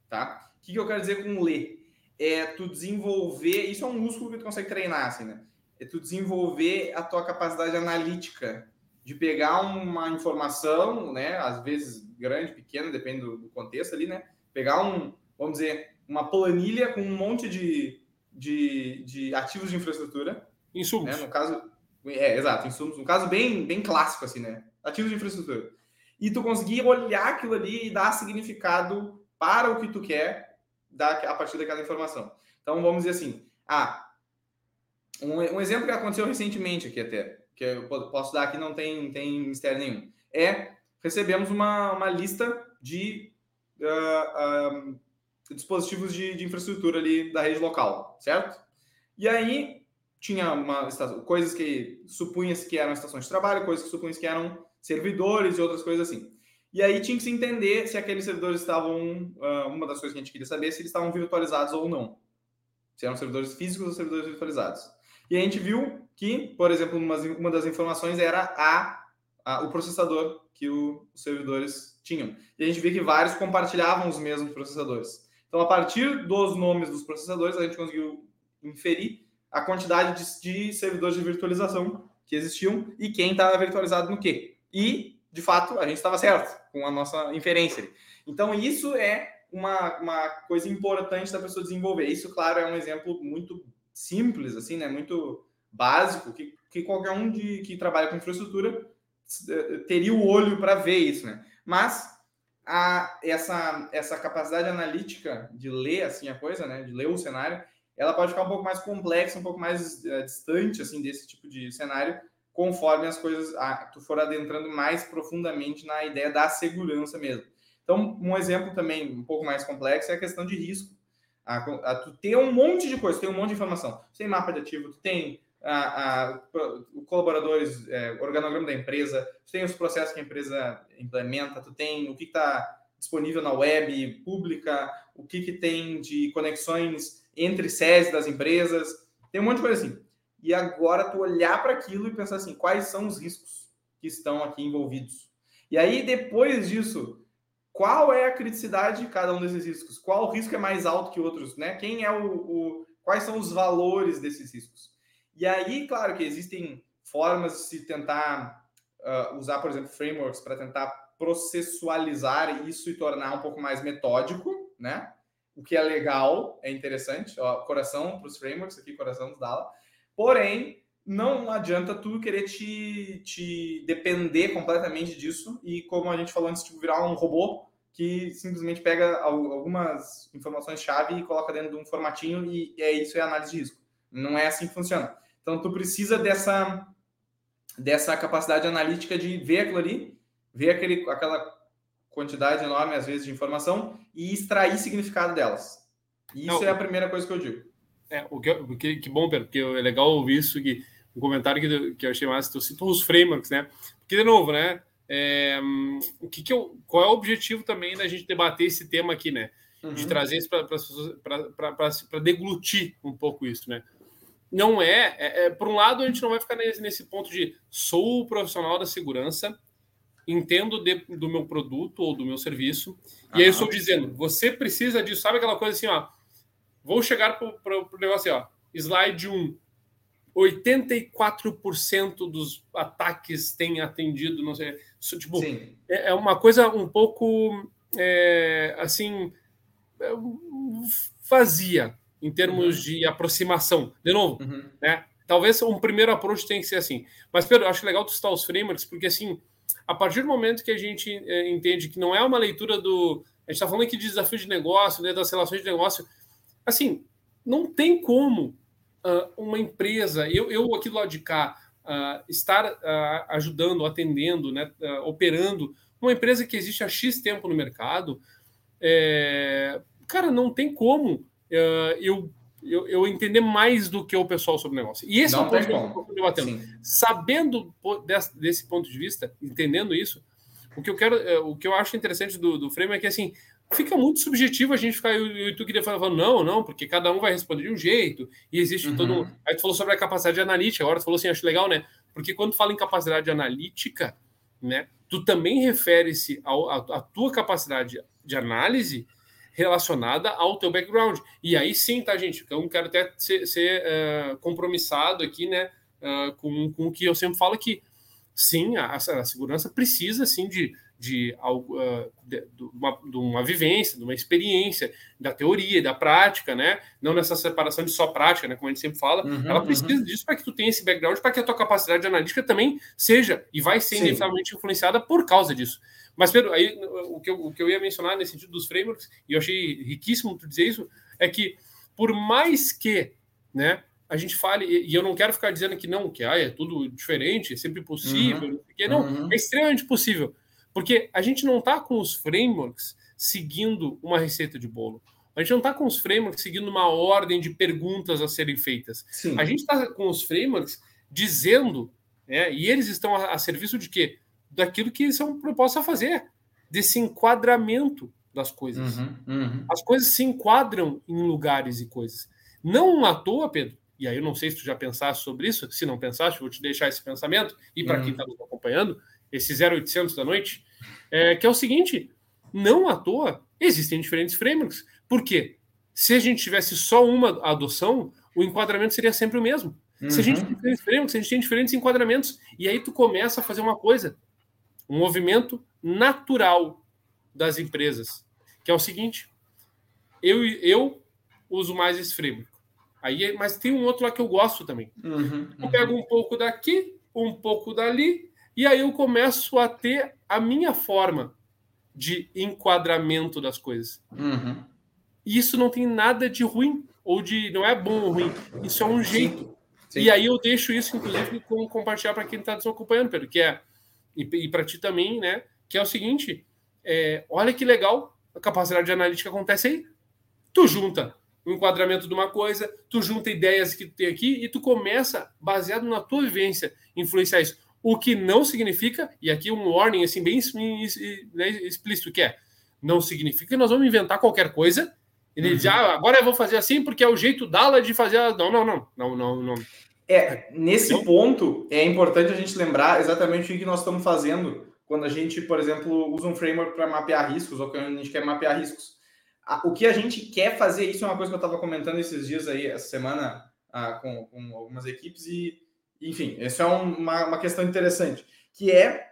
Tá? O que, que eu quero dizer com ler? É tu desenvolver. Isso é um músculo que tu consegue treinar, assim, né? É tu desenvolver a tua capacidade analítica de pegar uma informação, né? Às vezes grande, pequena, depende do contexto ali, né? Pegar um, vamos dizer, uma planilha com um monte de, de, de ativos de infraestrutura. Insumos. Né? No caso, é, exato, insumos. Um caso bem, bem clássico, assim, né? Ativos de infraestrutura. E tu conseguir olhar aquilo ali e dar significado para o que tu quer da, a partir daquela informação. Então, vamos dizer assim, ah, um, um exemplo que aconteceu recentemente aqui até, que eu posso dar aqui, não tem, tem mistério nenhum, é recebemos uma, uma lista de uh, dispositivos de, de, infraestrutura ali da rede local, certo? E aí tinha uma coisas que supunha-se que eram estações de trabalho, coisas que supunha-se que eram servidores e outras coisas assim. E aí tinha que se entender se aqueles servidores estavam, uh, uma das coisas que a gente queria saber, se eles estavam virtualizados ou não. Se eram servidores físicos ou servidores virtualizados. E a gente viu que, por exemplo, uma das informações era a, o processador que o, os servidores tinham. E a gente viu que vários compartilhavam os mesmos processadores. Então, a partir dos nomes dos processadores, a gente conseguiu inferir a quantidade de, de servidores de virtualização que existiam e quem estava virtualizado no quê. E, de fato, a gente estava certo com a nossa inferência. Então, isso é uma, uma coisa importante da pessoa desenvolver. Isso, claro, é um exemplo muito simples, assim, né? Muito básico, que, que qualquer um de, que trabalha com infraestrutura teria o olho para ver isso, né? Mas a, essa, essa capacidade analítica de ler assim a coisa, né? De ler o cenário, ela pode ficar um pouco mais complexa, um pouco mais uh, distante assim desse tipo de cenário, conforme as coisas a, tu for adentrando mais profundamente na ideia da segurança mesmo. Então, um exemplo também um pouco mais complexo é a questão de risco. A, a, tu tem um monte de coisa, tu tem um monte de informação. Tu tem mapa de ativo, tu tem a, a, colaboradores, é, organograma da empresa, tu tem os processos que a empresa implementa, tu tem o que está disponível na web pública, o que, que tem de conexões entre sedes das empresas, tem um monte de coisa assim. E agora tu olhar para aquilo e pensar assim, quais são os riscos que estão aqui envolvidos? E aí, depois disso, qual é a criticidade de cada um desses riscos? Qual risco é mais alto que outros? Né? Quem é o, o quais são os valores desses riscos? E aí, claro que existem formas de se tentar uh, usar, por exemplo, frameworks para tentar processualizar isso e tornar um pouco mais metódico, né? O que é legal, é interessante. Ó, coração para os frameworks aqui, coração dos Dala. Porém, não adianta tu querer te, te depender completamente disso e, como a gente falou antes, tipo, virar um robô que simplesmente pega algumas informações-chave e coloca dentro de um formatinho e é isso é análise de risco. Não é assim que funciona. Então, tu precisa dessa, dessa capacidade analítica de ver aquilo ali, ver aquele, aquela quantidade enorme, às vezes, de informação e extrair significado delas. E isso não, é a primeira coisa que eu digo. É, o que, o que, que bom, Pedro, porque é legal ouvir isso, que um comentário que, que eu achei massa, tu citou os frameworks, né? Porque, de novo, né? É, o que, que eu, qual é o objetivo também da gente debater esse tema aqui, né? Uhum. De trazer isso para deglutir um pouco isso, né? Não é, é, é, Por um lado, a gente não vai ficar nesse, nesse ponto de sou o profissional da segurança, entendo de, do meu produto ou do meu serviço, e aí eu estou dizendo, você precisa disso, sabe aquela coisa assim, ó Vou chegar para o negócio assim, ó. Slide 1. 84% dos ataques têm atendido, não sei. Isso, tipo, é, é, uma coisa um pouco é, assim é, vazia em termos uhum. de aproximação. De novo, uhum. né? Talvez um primeiro approach tenha que ser assim. Mas, Pedro, eu acho legal tu citar os frameworks, porque assim, a partir do momento que a gente é, entende que não é uma leitura do. A gente está falando aqui de desafio de negócio, né, das relações de negócio assim, não tem como uh, uma empresa, eu, eu aqui do lado de cá, uh, estar uh, ajudando, atendendo, né, operando uma empresa que existe há X tempo no mercado, é, cara, não tem como eu, eu, eu, entender mais do que o pessoal sobre o negócio. E esse não é o ponto que eu estou debatendo. Sabendo desse, desse, ponto de vista, entendendo isso, o que eu quero, eh, o que eu acho interessante do, do frame é que assim, fica muito subjetivo a gente ficar. E tu queria falar, não, não, porque cada um vai responder de um jeito, e existe uhum. todo. Aí tu falou sobre a capacidade analítica, agora tu falou assim, acho legal, né? Porque quando fala em capacidade analítica, né, tu também refere-se à tua capacidade de análise relacionada ao teu background. E aí sim, tá, gente? Então, quero até ser, ser uh, compromissado aqui, né, uh, com, com o que eu sempre falo que sim, a, a segurança precisa sim de de, uh, de, uma, de, uma, vivência, de uma experiência, da teoria, da prática, né? Não nessa separação de só prática, né? Como a gente sempre fala, uhum, ela precisa uhum. disso para que tu tenha esse background, para que a tua capacidade analítica também seja e vai ser inevitavelmente influenciada por causa disso. Mas, Pedro, aí o que, eu, o que eu ia mencionar nesse sentido dos frameworks, e eu achei riquíssimo tu dizer isso, é que por mais que, né? a gente fale, e eu não quero ficar dizendo que não, que ah, é tudo diferente, é sempre possível, uhum. porque não, uhum. é extremamente possível. Porque a gente não está com os frameworks seguindo uma receita de bolo. A gente não está com os frameworks seguindo uma ordem de perguntas a serem feitas. Sim. A gente está com os frameworks dizendo, né, e eles estão a, a serviço de quê? Daquilo que eles são propostos a fazer, desse enquadramento das coisas. Uhum, uhum. As coisas se enquadram em lugares e coisas. Não à toa, Pedro, e aí eu não sei se tu já pensaste sobre isso, se não pensaste, vou te deixar esse pensamento, e para uhum. quem está nos acompanhando, esse 0800 da noite, é, que é o seguinte, não à toa existem diferentes frameworks. Por quê? Se a gente tivesse só uma adoção, o enquadramento seria sempre o mesmo. Uhum. Se a gente tem diferentes frameworks, a gente tem diferentes enquadramentos, e aí tu começa a fazer uma coisa, um movimento natural das empresas, que é o seguinte: eu, eu uso mais esse framework. Aí, mas tem um outro lá que eu gosto também. Uhum, uhum. Eu pego um pouco daqui, um pouco dali, e aí eu começo a ter a minha forma de enquadramento das coisas. Uhum. E isso não tem nada de ruim, ou de. não é bom ou ruim. Isso é um jeito. Sim. E aí eu deixo isso, inclusive, com compartilhar para quem está nos acompanhando, Pedro, que é. E, e para ti também, né? Que é o seguinte: é, olha que legal a capacidade de analítica acontece aí. Tu junta o enquadramento de uma coisa, tu junta ideias que tu tem aqui e tu começa, baseado na tua vivência, influenciar isso. O que não significa, e aqui um warning assim bem né, explícito que é, não significa que nós vamos inventar qualquer coisa e uhum. dizer, ah, agora eu vou fazer assim porque é o jeito dela de fazer. Não, não, não, não, não, não. É, nesse ponto é importante a gente lembrar exatamente o que nós estamos fazendo quando a gente, por exemplo, usa um framework para mapear riscos ou quando a gente quer mapear riscos. O que a gente quer fazer, isso é uma coisa que eu estava comentando esses dias aí, essa semana, ah, com, com, algumas equipes, e, enfim, isso é uma, uma questão interessante, que é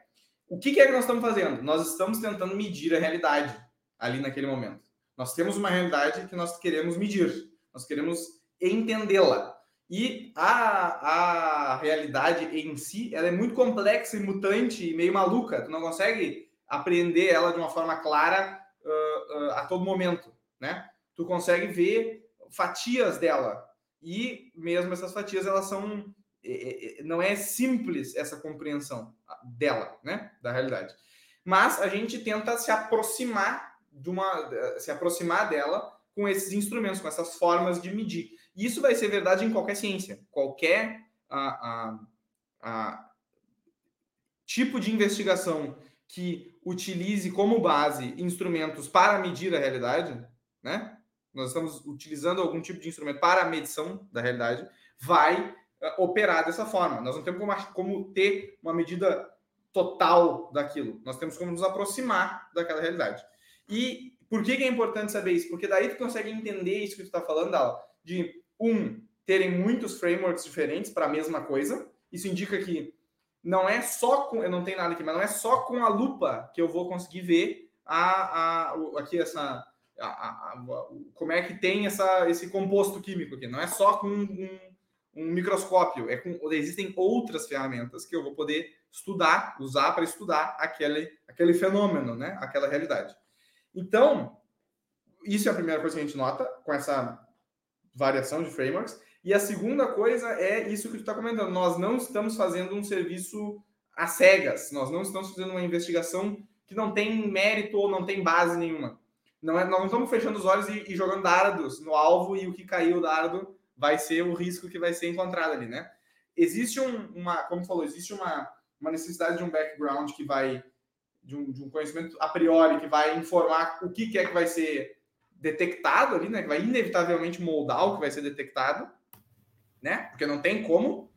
o que, que é que nós estamos fazendo? Nós estamos tentando medir a realidade ali naquele momento. Nós temos uma realidade que nós queremos medir, nós queremos entendê-la. E a, a realidade em si, ela é muito complexa e mutante e meio maluca. Tu não consegue apreender ela de uma forma clara uh, uh, a todo momento, né? Tu consegue ver fatias dela e mesmo essas fatias elas são não é simples essa compreensão dela, né? Da realidade. Mas a gente tenta se aproximar de uma se aproximar dela com esses instrumentos, com essas formas de medir. E isso vai ser verdade em qualquer ciência, qualquer a, a, a, tipo de investigação que utilize como base instrumentos para medir a realidade, né? Nós estamos utilizando algum tipo de instrumento para a medição da realidade, vai operar dessa forma. Nós não temos como, como ter uma medida total daquilo. Nós temos como nos aproximar daquela realidade. E por que, que, é importante saber isso? Porque daí tu consegue entender isso que tu está falando, Ala, de um, terem muitos frameworks diferentes para a mesma coisa. Isso indica que não é só com. Eu não tenho nada aqui, mas não é só com a lupa que eu vou conseguir ver a, a, aqui essa. A, a, como é que tem essa, esse composto químico aqui. Não é só com um, um microscópio, é com, existem outras ferramentas que eu vou poder estudar, usar para estudar aquele, aquele fenômeno, né? aquela realidade. Então, isso é a primeira coisa que a gente nota com essa variação de frameworks. E a segunda coisa é isso que tu está comentando. Nós não estamos fazendo um serviço às cegas. Nós não estamos fazendo uma investigação que não tem mérito ou não tem base nenhuma. Não é, nós não estamos fechando os olhos e, e jogando dardos no alvo e o que caiu o dardo vai ser o risco que vai ser encontrado ali, né? Existe um, uma, como falou, existe uma, uma necessidade de um background que vai, de um, de um conhecimento a priori que vai informar o que, que é que vai ser detectado ali, né? Que vai inevitavelmente moldar o que vai ser detectado, né? Porque não tem como.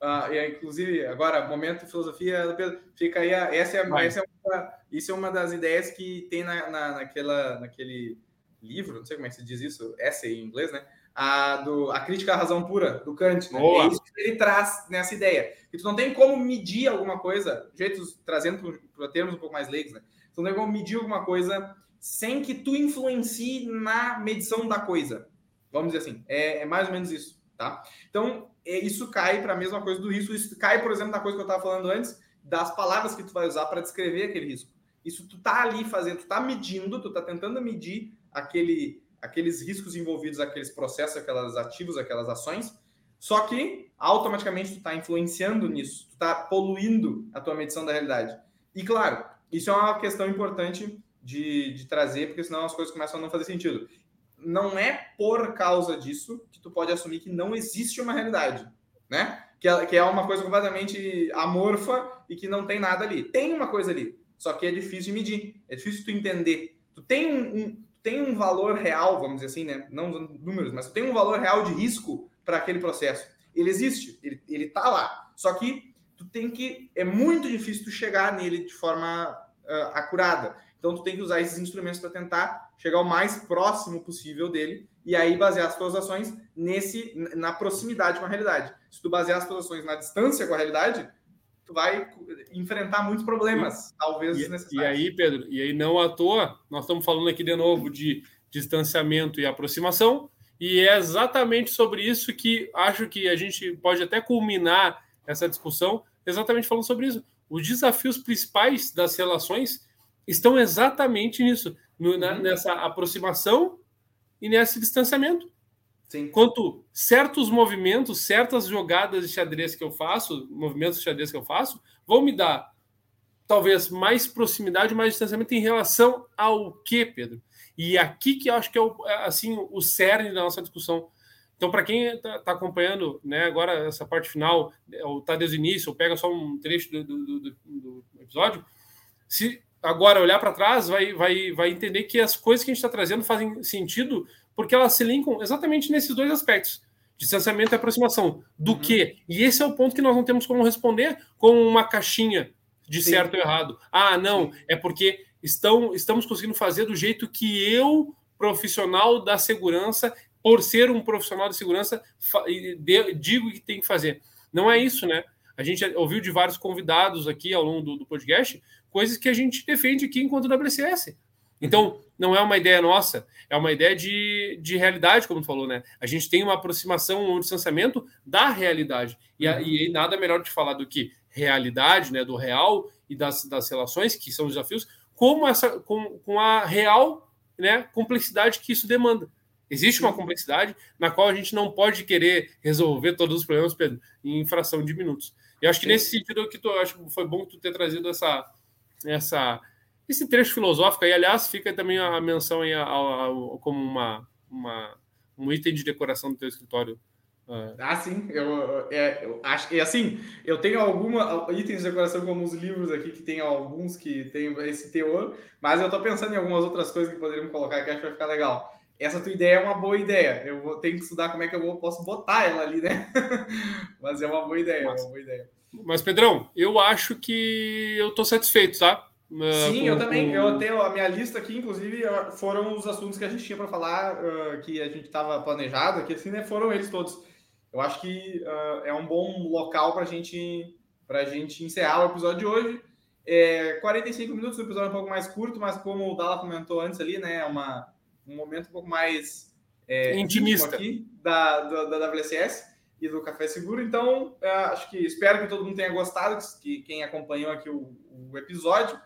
Uh, e inclusive, agora, momento filosofia, Pedro, fica aí. A, essa é, essa é uma, isso é uma das ideias que tem na, na, naquela, naquele livro, não sei como é que se diz isso, essay em inglês, né? A, do, a crítica à razão pura, do Kant. Né? É isso que ele traz nessa ideia. Que tu não tem como medir alguma coisa, jeitos, trazendo para termos um pouco mais leigos, né? Tu não tem como medir alguma coisa sem que tu influencie na medição da coisa. Vamos dizer assim, é, é mais ou menos isso, tá? Então, é, isso cai para a mesma coisa do risco. Isso cai, por exemplo, na coisa que eu estava falando antes, das palavras que tu vai usar para descrever aquele risco. Isso tu tá ali fazendo, tu tá medindo, tu tá tentando medir aquele, aqueles riscos envolvidos, aqueles processos, aquelas ativos, aquelas ações. Só que automaticamente tu tá influenciando nisso, tu tá poluindo a tua medição da realidade. E claro, isso é uma questão importante de, de trazer, porque senão as coisas começam a não fazer sentido. não é por causa disso que tu pode assumir que não existe uma realidade, né? Que é, que é uma coisa completamente amorfa e que não tem nada ali. Tem uma coisa ali, só que é difícil de medir, é difícil tu entender. Tu tem um, um tem um valor real, vamos dizer assim, né? Não números, mas tem um valor real de risco para aquele processo. Ele existe, ele, ele tá lá. Só que tu tem que é muito difícil tu chegar nele de forma uh, acurada. Então tu tem que usar esses instrumentos para tentar chegar o mais próximo possível dele e aí basear as tuas ações nesse na proximidade com a realidade. Se tu basear as tuas ações na distância com a realidade, tu vai enfrentar muitos problemas, e, talvez e, E aí, Pedro, e aí não à toa, nós estamos falando aqui de novo de distanciamento e aproximação, e é exatamente sobre isso que acho que a gente pode até culminar essa discussão, exatamente falando sobre isso. Os desafios principais das relações estão exatamente nisso, no, na, uhum. nessa aproximação e nesse distanciamento. Sim. Quanto certos movimentos, certas jogadas de xadrez que eu faço, movimentos de xadrez que eu faço, vão me dar talvez mais proximidade, mais distanciamento em relação ao que, Pedro? E aqui que eu acho que é o, é, assim o cerne da nossa discussão. Então, para quem está tá acompanhando né, agora essa parte final, ou está desde o início, ou pega só um trecho do, do, do, do episódio, se agora olhar para trás, vai, vai, vai entender que as coisas que a gente está trazendo fazem sentido porque elas se linkam exatamente nesses dois aspectos. Distanciamento e aproximação. Do uhum. que? E esse é o ponto que nós não temos como responder com uma caixinha de Sim. certo ou errado. Ah, não, Sim. é porque estão, estamos conseguindo fazer do jeito que eu, profissional da segurança, por ser um profissional de segurança, digo que tem que fazer. Não é isso, né? A gente ouviu de vários convidados aqui ao longo do, do podcast coisas que a gente defende aqui enquanto WCS. Então, não é uma ideia nossa, é uma ideia de, de realidade, como tu falou, né? A gente tem uma aproximação, um distanciamento da realidade. E, a, e nada melhor de falar do que realidade, né? Do real e das, das relações, que são os desafios, como essa, com, com a real né, complexidade que isso demanda. Existe uma complexidade na qual a gente não pode querer resolver todos os problemas Pedro, em fração de minutos. E acho que nesse sentido que tu acho que foi bom tu ter trazido essa essa esse trecho filosófico aí, aliás, fica também a menção aí ao, ao, como uma, uma, um item de decoração do teu escritório. Uh. Ah, sim, eu, é, eu acho que assim, eu tenho alguma itens de decoração como os livros aqui que tem alguns que tem esse teor, mas eu tô pensando em algumas outras coisas que poderíamos colocar que acho que vai ficar legal. Essa tua ideia é uma boa ideia. Eu vou, tenho que estudar como é que eu vou, posso botar ela ali, né? mas é uma boa ideia, mas, é uma boa ideia. Mas, Pedrão, eu acho que eu tô satisfeito, tá? Uh, Sim, com, eu também. Com... Eu tenho a minha lista aqui, inclusive, foram os assuntos que a gente tinha para falar, uh, que a gente estava planejado aqui, assim, né? Foram eles todos. Eu acho que uh, é um bom local para gente, a gente encerrar o episódio de hoje. É, 45 minutos, o episódio é um pouco mais curto, mas como o Dala comentou antes ali, né? É uma, um momento um pouco mais é, intimista aqui da, da, da WCS e do Café Seguro. Então, acho que espero que todo mundo tenha gostado, que quem acompanhou aqui o, o episódio.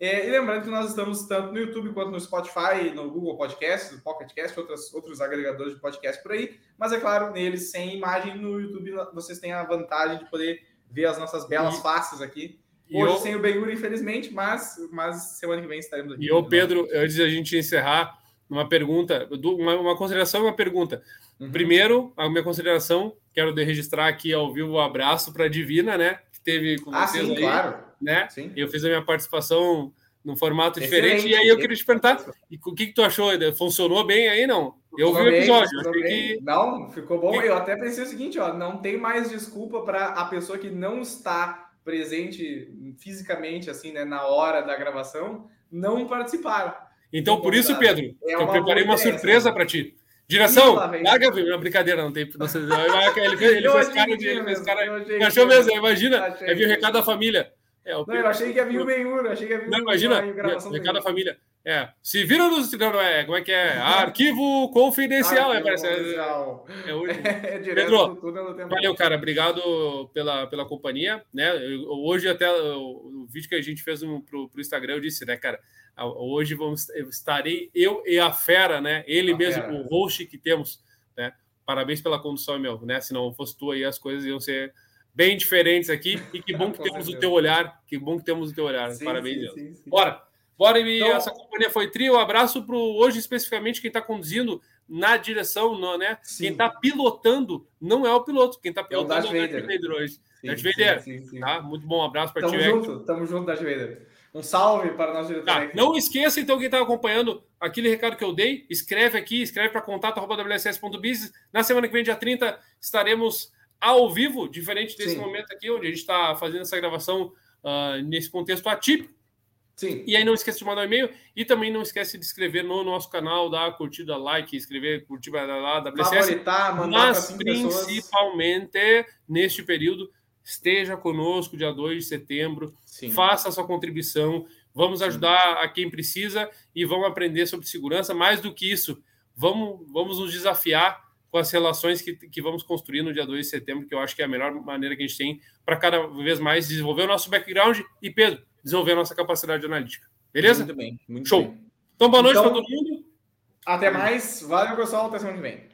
É, e lembrando que nós estamos tanto no YouTube quanto no Spotify, no Google Podcast, no Pocket Cast, outros, outros agregadores de podcast por aí. Mas é claro, neles sem imagem, no YouTube vocês têm a vantagem de poder ver as nossas belas e, faces aqui. Hoje eu, sem o Benhur, infelizmente, mas, mas semana que vem estaremos aqui. E o Pedro, antes de a gente encerrar, uma pergunta, uma, uma consideração e uma pergunta. Uhum. Primeiro, a minha consideração, quero registrar aqui ao vivo o um abraço para a Divina, né? Que teve com ah, vocês sim, aí. Claro né? Sim. Eu fiz a minha participação num formato Excelente. diferente. E aí eu queria te perguntar, e o que, que tu achou? Funcionou bem aí, não? Eu vi o episódio. Que... Não, ficou bom. Eu até pensei o seguinte, ó, não tem mais desculpa para a pessoa que não está presente fisicamente, assim, né, na hora da gravação, não participar. Então, por isso, Pedro, é eu preparei uma surpresa para ti. Direção, larga a brincadeira, não tem. Não sei, ele, ele fez cara de. Ele fez cara, achou mesmo, imagina. Aí viu o recado da família. É, o não, eu achei que havia o Benhur, achei que havia Não, imagina, cada família. É, se vira nos. Não, é, como é que é? Arquivo confidencial, Arquivo é. Confidencial. É, é, é, direto Pedro, valeu, cara, obrigado pela, pela companhia, né? Eu, hoje até o, o, vídeo que a gente fez no, pro, pro Instagram, eu disse, né, cara, hoje vamos, estarei eu e a fera, né? Ele a mesmo, fera. o host que temos, né? Parabéns pela condução, meu, né? Se não fosse tu aí, as coisas iam ser bem diferentes aqui. E que bom que temos o teu olhar. Que bom que temos o teu olhar. Sim, Parabéns, sim, sim, sim, Bora! Bora, então, essa companhia foi trio. Um abraço para hoje, especificamente, quem está conduzindo na direção, não, né? Sim. Quem está pilotando não é o piloto, quem está pilotando é o Darth Vader hoje. Sim, Darth Vader, sim, sim, tá? Muito bom, um abraço para ti. Tamo junto, tamo junto, Darth Vader. Um salve para nós diretor. Tá, não esqueça, então, quem está acompanhando aquele recado que eu dei, escreve aqui, escreve para contato.wss.biz. Na semana que vem, dia 30, estaremos ao vivo, diferente desse momento aqui, onde a gente está fazendo essa gravação uh, nesse contexto atípico. Sim. E aí não esqueça de mandar um e-mail e também não esquece de inscrever no nosso canal, dar curtida, like, escrever, curtir lá, WCS. Favoritar, mandar Mas principalmente pessoas. neste período, esteja conosco dia 2 de setembro, Sim. faça a sua contribuição, vamos ajudar Sim. a quem precisa e vamos aprender sobre segurança. Mais do que isso, vamos, vamos nos desafiar com as relações que, que vamos construir no dia 2 de setembro, que eu acho que é a melhor maneira que a gente tem para cada vez mais desenvolver o nosso background. E Pedro, desenvolver a nossa capacidade analítica. Beleza? Muito bem. Muito Show. Bem. Então, boa noite então, para todo mundo. Até mais. Valeu, pessoal. Até semana que vem.